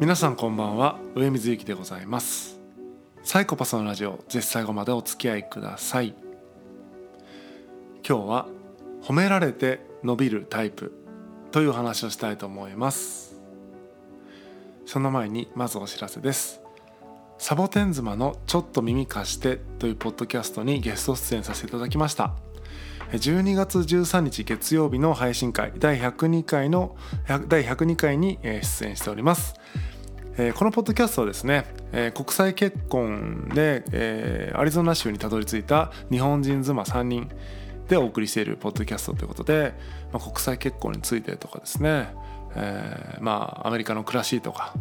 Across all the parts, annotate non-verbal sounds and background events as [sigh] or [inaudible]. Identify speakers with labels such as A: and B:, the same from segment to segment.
A: 皆さんこんばんは。上水幸でございます。サイコパスのラジオぜひ最後までお付き合いください。今日は褒められて伸びるタイプという話をしたいと思います。その前にまずお知らせです。サボテン妻のちょっと耳貸してというポッドキャストにゲスト出演させていただきました。12月13日月曜日の配信会第102回の第102回に出演しております。えこのポッドキャストはですねえ国際結婚でえアリゾナ州にたどり着いた日本人妻3人でお送りしているポッドキャストということで、まあ、国際結婚についてとかですね、え、まあアメリカの暮らしとか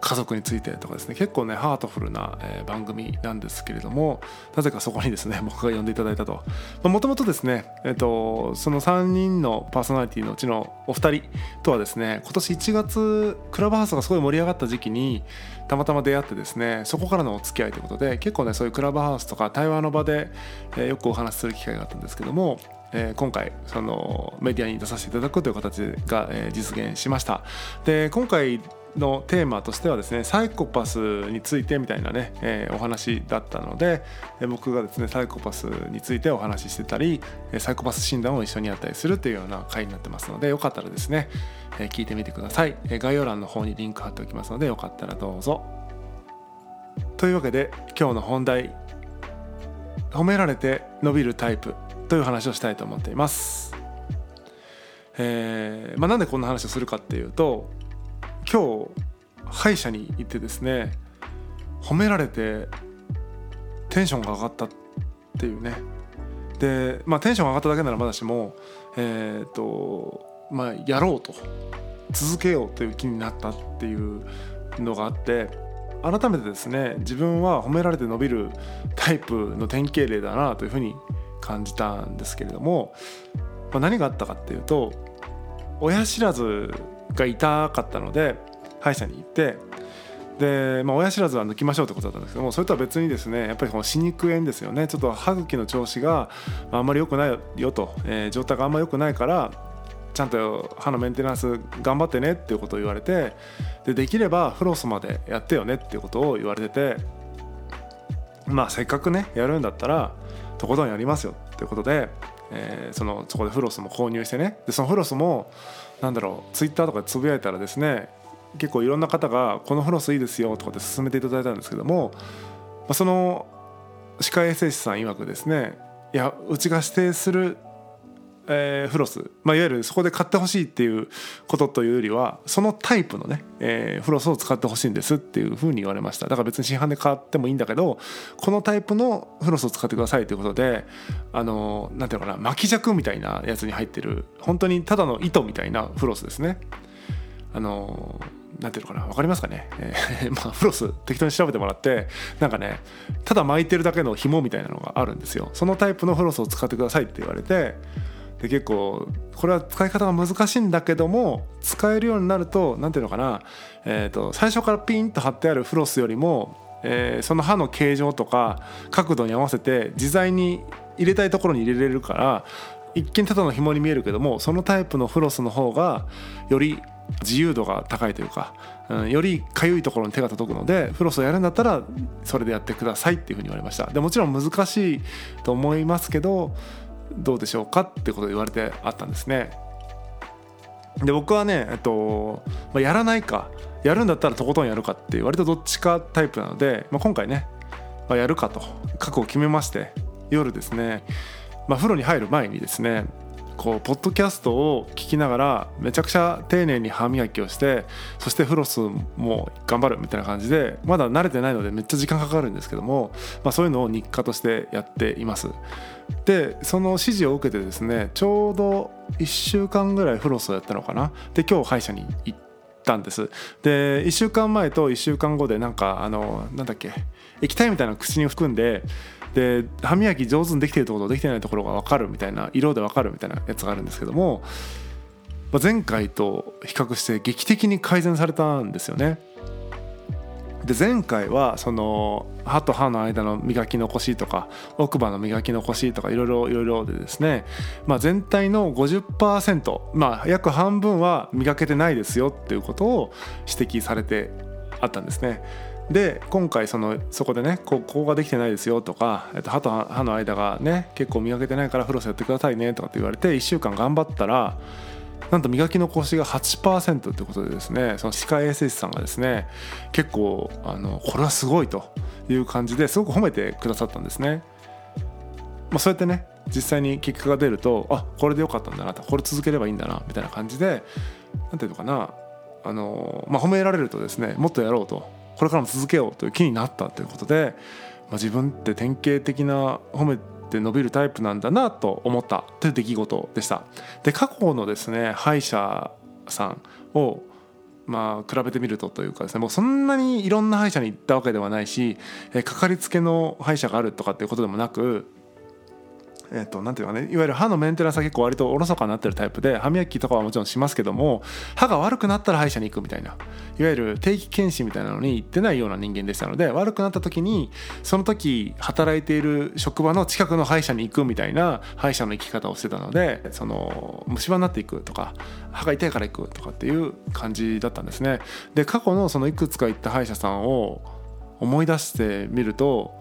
A: 家族についてとかですね結構ねハートフルな、え、番組なんですけれどもなぜかそこにですね [laughs] 僕が呼んでいただいたと。もともとですね、えーと、その3人のパーソナリティのうちのお二人とはですね今年1月クラブハウスがすごい盛り上がった時期にたまたま出会ってですねそこからのお付き合いということで結構ねそういうクラブハウスとか対話の場で、え、よくお話しする機会があったんですけどもえ、今回そのメディアに出させていただくという形が、え、実現しました。で今回のテーマとしてはですねサイコパスについてみたいなね、えー、お話だったので、僕がですねサイコパスについてお話ししてたりサイコパス診断を一緒にやったりするというような回になってますのでよかったらですね、えー、聞いてみてください、え概要欄の方にリンク貼っておきますのでよかったらどうぞ。というわけで今日の本題褒められて伸びるタイプという話をしたいと思っています。えーまあ、なんでこんな話をするかっていうと今日歯医者に行ってですね褒められてテンションが上がったっていうね。でまあテンションが上がっただけならまだしもえっ、ー、とまあやろうと続けようという気になったっていうのがあって改めてですね自分は褒められて伸びるタイプの典型例だなというふうに感じたんですけれども、まあ、何があったかっていうと親知らずが痛かったので歯医者に行ってで、まあ、親知らずは抜きましょうってことだったんですけどもそれとは別にですねやっぱりこの歯肉炎ですよね。ちょっと歯茎の調子があんまり良くないよと、えー、状態があんまり良くないからちゃんと歯のメンテナンス頑張ってねっていうことを言われてでできればフロスまでやってよねっていうことを言われててまあせっかくねやるんだったらとことんやりますよっていうことで、えー、そのそこでフロスも購入してね。でそのフロスもなんだろうツイッターとかでつぶやいたらですね結構いろんな方が「このフロスいいですよ」とかって勧めていただいたんですけども、まあ、その歯科衛生士さん曰くですねいやうちが指定するえー、フロス、まあ、いわゆるそこで買ってほしいっていうことというよりはそのタイプのね、えー、フロスを使ってほしいんですっていうふうに言われました。だから別に市販で買ってもいいんだけどこのタイプのフロスを使ってくださいということであのなんていうのかな巻き尺みたいなやつに入ってる本当にただの糸みたいなフロスですね。あのなんていうのかな分かりますかね、えー、[laughs] まあフロス適当に調べてもらってなんかねただ巻いてるだけの紐みたいなのがあるんですよ。そのタイプのフロスを使ってくださいって言われてで結構これは使い方が難しいんだけども使えるようになると何ていうのかな、えーと、最初からピンと貼ってあるフロスよりも、えー、その刃の形状とか角度に合わせて自在に入れたいところに入れれるから一見ただの紐に見えるけどもそのタイプのフロスの方がより自由度が高いというか、うん、よりかゆいところに手が届くのでフロスをやるんだったらそれでやってくださいっていうふうに言われました。でもちろん難しいと思いますけどどうでしょうかってことで言われてあったんですね。で僕はね、えっとまあ、やらないかやるんだったらとことんやるかっていう割とどっちかタイプなので、まあ、今回ね、まあ、やるかと覚悟を決めまして夜ですね、まあ、風呂に入る前にですねこうポッドキャストを聞きながらめちゃくちゃ丁寧に歯磨きをしてそしてフロスも頑張るみたいな感じでまだ慣れてないのでめっちゃ時間かかるんですけども、まあ、そういうのを日課としてやっています。でその指示を受けてですねちょうど1週間ぐらいフロスをやったのかなで今日歯医者に行ったんですで1週間前と1週間後でなんかあのなんだっけ液体みたいなの口に含んでで歯磨き上手にできてるところとできてないところが分かるみたいな色で分かるみたいなやつがあるんですけども、まあ、前回と比較して劇的に改善されたんですよね。で前回はその歯と歯の間の磨き残しとか奥歯の磨き残しとかいろいろいろでですね、まあ、全体の50%、まあ、約半分は磨けてないですよっていうことを指摘されてあったんですね。で今回そのそこでねここができてないですよとか、えっと、歯と歯の間がね結構磨けてないからフロスやってくださいねとかって言われて1週間頑張ったらなんと磨き残しが8%ということでですねその歯科衛生士さんがですね結構あのこれはすごいという感じですごく褒めてくださったんですね。まあ、そうやってね実際に結果が出るとあこれでよかったんだなとこれ続ければいいんだなみたいな感じで何ていうのかなあの、まあ、褒められるとですねもっとやろうとこれからも続けようという気になったということで、まあ、自分って典型的な褒めて伸びるタイプなんだなと思ったという出来事でした。で過去のですね歯医者さんをまあ比べてみるとというかですねもうそんなにいろんな歯医者に行ったわけではないしかかりつけの歯医者があるとかっていうことでもなくえーと、なんていうかねいわゆる歯のメンテナンスは結構割とおろそかになってるタイプで歯磨きとかはもちろんしますけども歯が悪くなったら歯医者に行くみたいないわゆる定期検診みたいなのに行ってないような人間でしたので悪くなった時にその時働いている職場の近くの歯医者に行くみたいな歯医者の生き方をしてたのでその虫歯になっていくとか歯が痛いから行くとかっていう感じだったんですね。で過去のそのいくつか行った歯医者さんを思い出してみると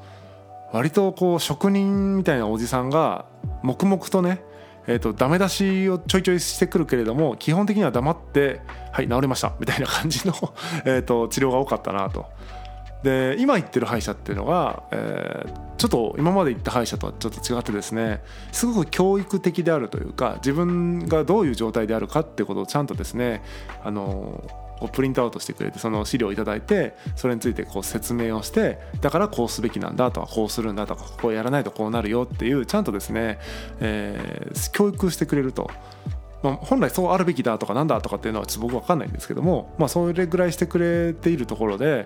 A: 割とこう職人みたいなおじさんが黙々とねえーと、ダメ出しをちょいちょいしてくるけれども基本的には黙って「はい治りました」みたいな感じの [laughs] えと治療が多かったなと。で今行ってる歯医者っていうのが、えー、ちょっと今まで行った歯医者とはちょっと違ってですねすごく教育的であるというか自分がどういう状態であるかっていうことをちゃんとですねあのこうプリントアウトしてくれてその資料を頂いてそれについてこう説明をしてだからこうすべきなんだとかこうするんだとかこうやらないとこうなるよっていうちゃんとですね、えー、教育してくれると。まあ、本来そうあるべきだとかなんだとかっていうのはちょっと僕分かんないんですけども、まあ、それぐらいしてくれているところで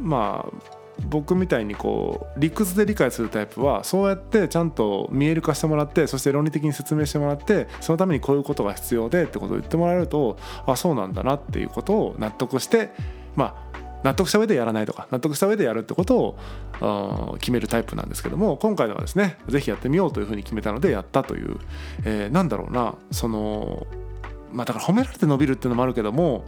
A: まあ僕みたいにこう理屈で理解するタイプはそうやってちゃんと見える化してもらってそして論理的に説明してもらってそのためにこういうことが必要でってことを言ってもらえるとあそうなんだなっていうことを納得してまあ納得した上でやらないとか納得した上でやるってことを決めるタイプなんですけども今回ではですね是非やってみようというふうに決めたのでやったという、えー、なんだろうなそのまあだから褒められて伸びるっていうのもあるけども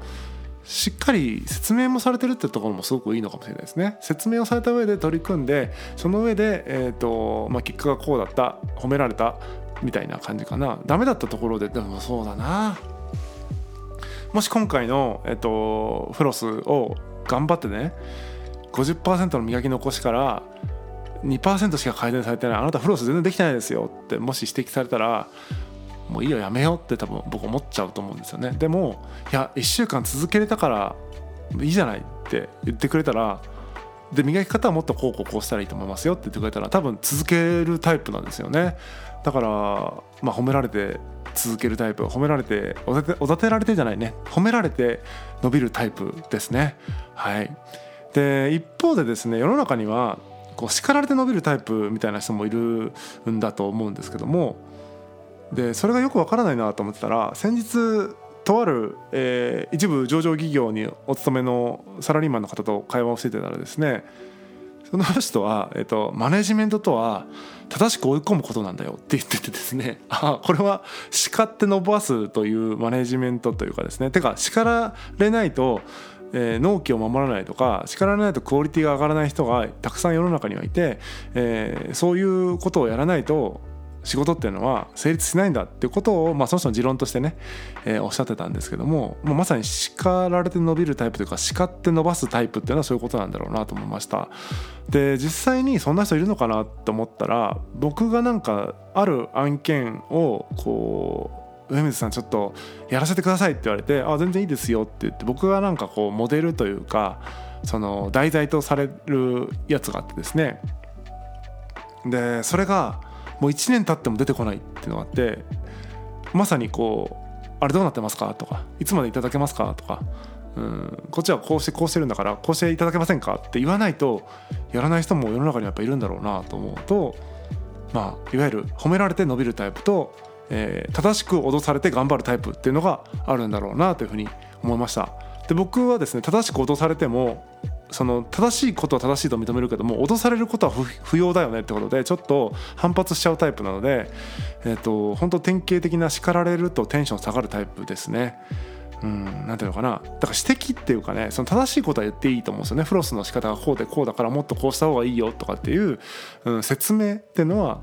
A: しっかり説明もされてるってところもすごくいいのかもしれないですね。説明をされた上で取り組んでその上で、えーとまあ、結果がこうだった褒められたみたいな感じかな。ダメだったところででもそうだな。もし今回の、えーと、フロスを頑張ってね50%の磨き残しから2%しか改善されてないあなたフロス全然できてないですよってもし指摘されたらもういいよやめようって多分僕思っちゃうと思うんですよね。でもいや1週間続けれたからいいじゃないって言ってくれたらで磨き方はもっとこうこうこうしたらいいと思いますよって言ってくれたら多分続けるタイプなんですよね。だからまあ褒められて続けるタイプ褒められておだておだてられてじゃないね。褒められて伸びるタイプですね。はい。で一方でですね世の中にはこう叱られて伸びるタイプみたいな人もいるんだと思うんですけどもでそれがよくわからないなと思ってたら先日とある、えー、一部上場企業にお勤めのサラリーマンの方と会話をしてたらですねその人は、えーと、マネジメントとは正しく追い込むことなんだよって言っててですね [laughs] あこれは叱って伸ばすというマネジメントというかですねてか叱られないとえー、納期を守らないとか叱られないとクオリティが上がらない人がたくさん世の中にはいて、えー、そういうことをやらないと仕事っていうのは成立しないんだっていうことを、まあ、その人の持論としてね、えー、おっしゃってたんですけども、まあ、まさに叱られて伸びるタイプというか叱って伸ばすタイプっていうのはそういうことなんだろうなと思いました。で実際にそんな人いるのかなと思ったら僕がなんかある案件をこう上水さんちょっとやらせてくださいって言われて「あ全然いいですよ」って言って僕がなんかこうモデルというかその題材とされるやつがあってですね。でそれがもう1年経っても出てこないっていうのがあってまさにこう「あれどうなってますか?」とか「いつまでいただけますか?」とかうんこっちはこうしてこうしてるんだからこうしていただけませんかって言わないとやらない人も世の中にやっぱいるんだろうなと思うとまあいわゆる褒められて伸びるタイプと、えー、正しく脅されて頑張るタイプっていうのがあるんだろうなというふうに思いました。で僕はですね正しく脅されてもその正しいことは正しいと認めるけども脅されることは不要だよねってことでちょっと反発しちゃうタイプなので、えーと、本当典型的な叱られるとテンション下がるタイプですね。うん、なんていうのかなだから指摘っていうかねその正しいことは言っていいと思うんですよねフロスの仕方がこうでこうだからもっとこうした方がいいよとかっていう、うん、説明っていうのは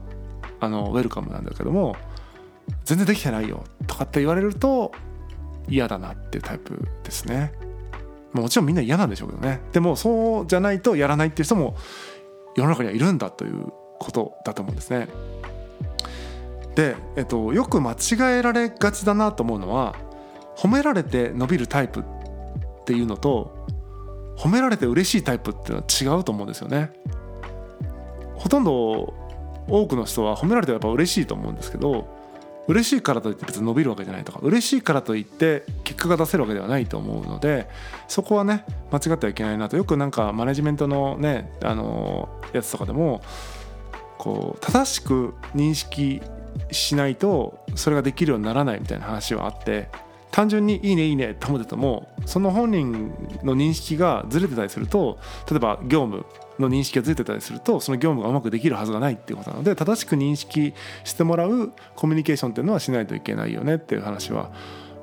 A: あのウェルカムなんだけども全然できてないよとかって言われると嫌だなっていうタイプですね。もちろんみんな嫌なんでしょうけどねでもそうじゃないとやらないっていう人も世の中にはいるんだということだと思うんですね。で、えっと、よく間違えられがちだなと思うのは褒められて伸びるタイプっていうのと褒められて嬉しいタイプっていうのは違うと思うんですよね。ほとんど多くの人は褒められてやっぱ嬉しいと思うんですけど嬉しいからといって別に伸びるわけじゃないとか嬉しいからといって結果が出せるわけではないと思うのでそこはね間違ってはいけないなと。よくなんかマネジメントのねあのやつとかでもこう正しく認識しないとそれができるようにならないみたいな話はあって単純に「いいねいいね」って思っててもその本人の認識がずれてたりすると例えば業務の認識がずれてたりするとその業務がうまくできるはずがないっていうことなので正しく認識してもらうコミュニケーションっていうのはしないといけないよねっていう話は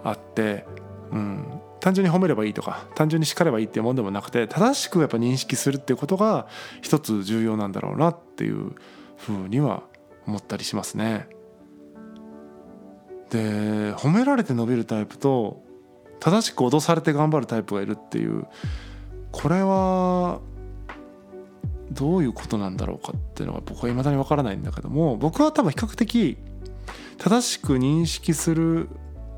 A: あって、うん、単純に褒めればいいとか単純に叱ればいいっていうもんでもなくて正しくやっぱ認識するっていうことが一つ重要なんだろうなっていうふうには思ったりしますね。で褒められて伸びるタイプと正しく脅されて頑張るタイプがいるっていうこれはどういうことなんだろうかっていうのが僕は未だに分からないんだけども僕は多分比較的正しく認識する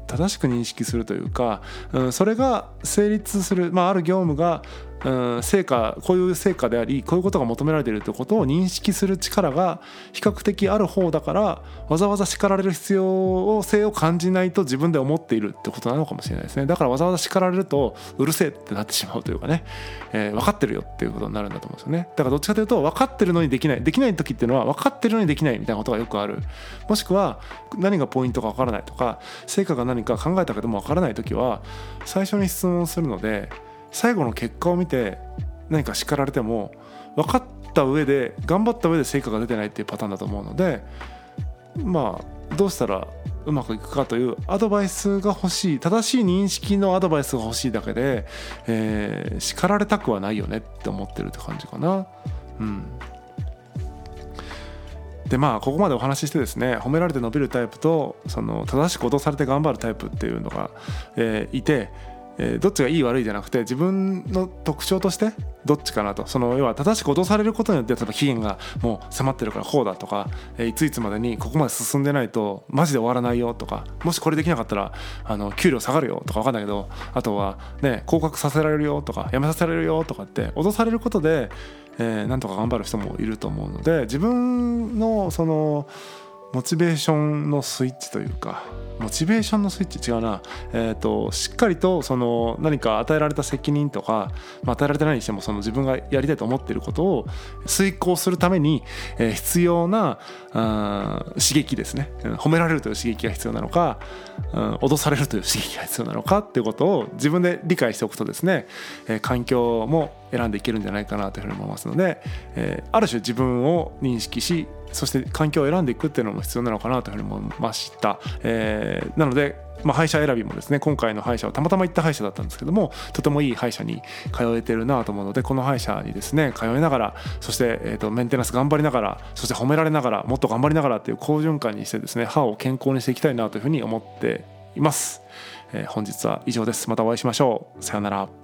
A: 正しく認識するというか、うん、それが成立する、まあ、ある業務がうん、成果こういう成果でありこういうことが求められているということを認識する力が比較的ある方だからわざわざ叱られる必要性を感じないと自分で思っているってことなのかもしれないですね。だからわざわざ叱られるとうるせえってなってしまうというかね、[laughs] えー、分かってるよっていうことになるんだと思うんですよね。だからどっちかというと分かってるのにできない。できない時っていうのは分かってるのにできないみたいなことがよくあるもしくは何がポイントか分からないとか成果が何か考えたけども分からない時は最初に質問するので最後の結果を見て何か叱られても分かった上で頑張った上で成果が出てないっていうパターンだと思うのでまあどうしたらうまくいくかというアドバイスが欲しい正しい認識のアドバイスが欲しいだけで、えー、叱られたくはないよねって思ってるって感じかな。うんでまあここまでお話ししてですね褒められて伸びるタイプとその正しく脅されて頑張るタイプっていうのが、えー、いてえー、どっちがいい悪いじゃなくて自分の特徴としてどっちかなと。その要は正しく脅されることによって例えば期限がもう迫ってるからこうだとか、えー、いついつまでにここまで進んでないとマジで終わらないよとかもしこれできなかったらあの給料下がるよとか分かんないけどあとはね降格させられるよとか辞めさせられるよとかって脅されることで、えー、なんとか頑張る人もいると思うので自分のそのモチベーションのスイッチというかモチベーションのスイッチ違うな、えーと、しっかりとその何か与えられた責任とか、まあ、与えられてないにしてもその自分がやりたいと思ってることを遂行するために、えー、必要なあ刺激ですね。褒められるという刺激が必要なのか、うん、脅されるという刺激が必要なのかっていうことを自分で理解しておくとですね、えー、環境も選んでいけるんじゃないかなというふうに思いますので、えー、ある種自分を認識しそして環境を選んでいくっていうのも必要なのかなというふうに思いました、えー、なのでまあ、歯医者選びもですね今回の歯医者はたまたま行った歯医者だったんですけどもとてもいい歯医者に通えてるなと思うのでこの歯医者にですね通いながらそして、えー、とメンテナンス頑張りながらそして褒められながらもっと頑張りながらっていう好循環にしてですね歯を健康にしていきたいなというふうに思っています、えー、本日は以上です。またお会いしましょう。さようなら。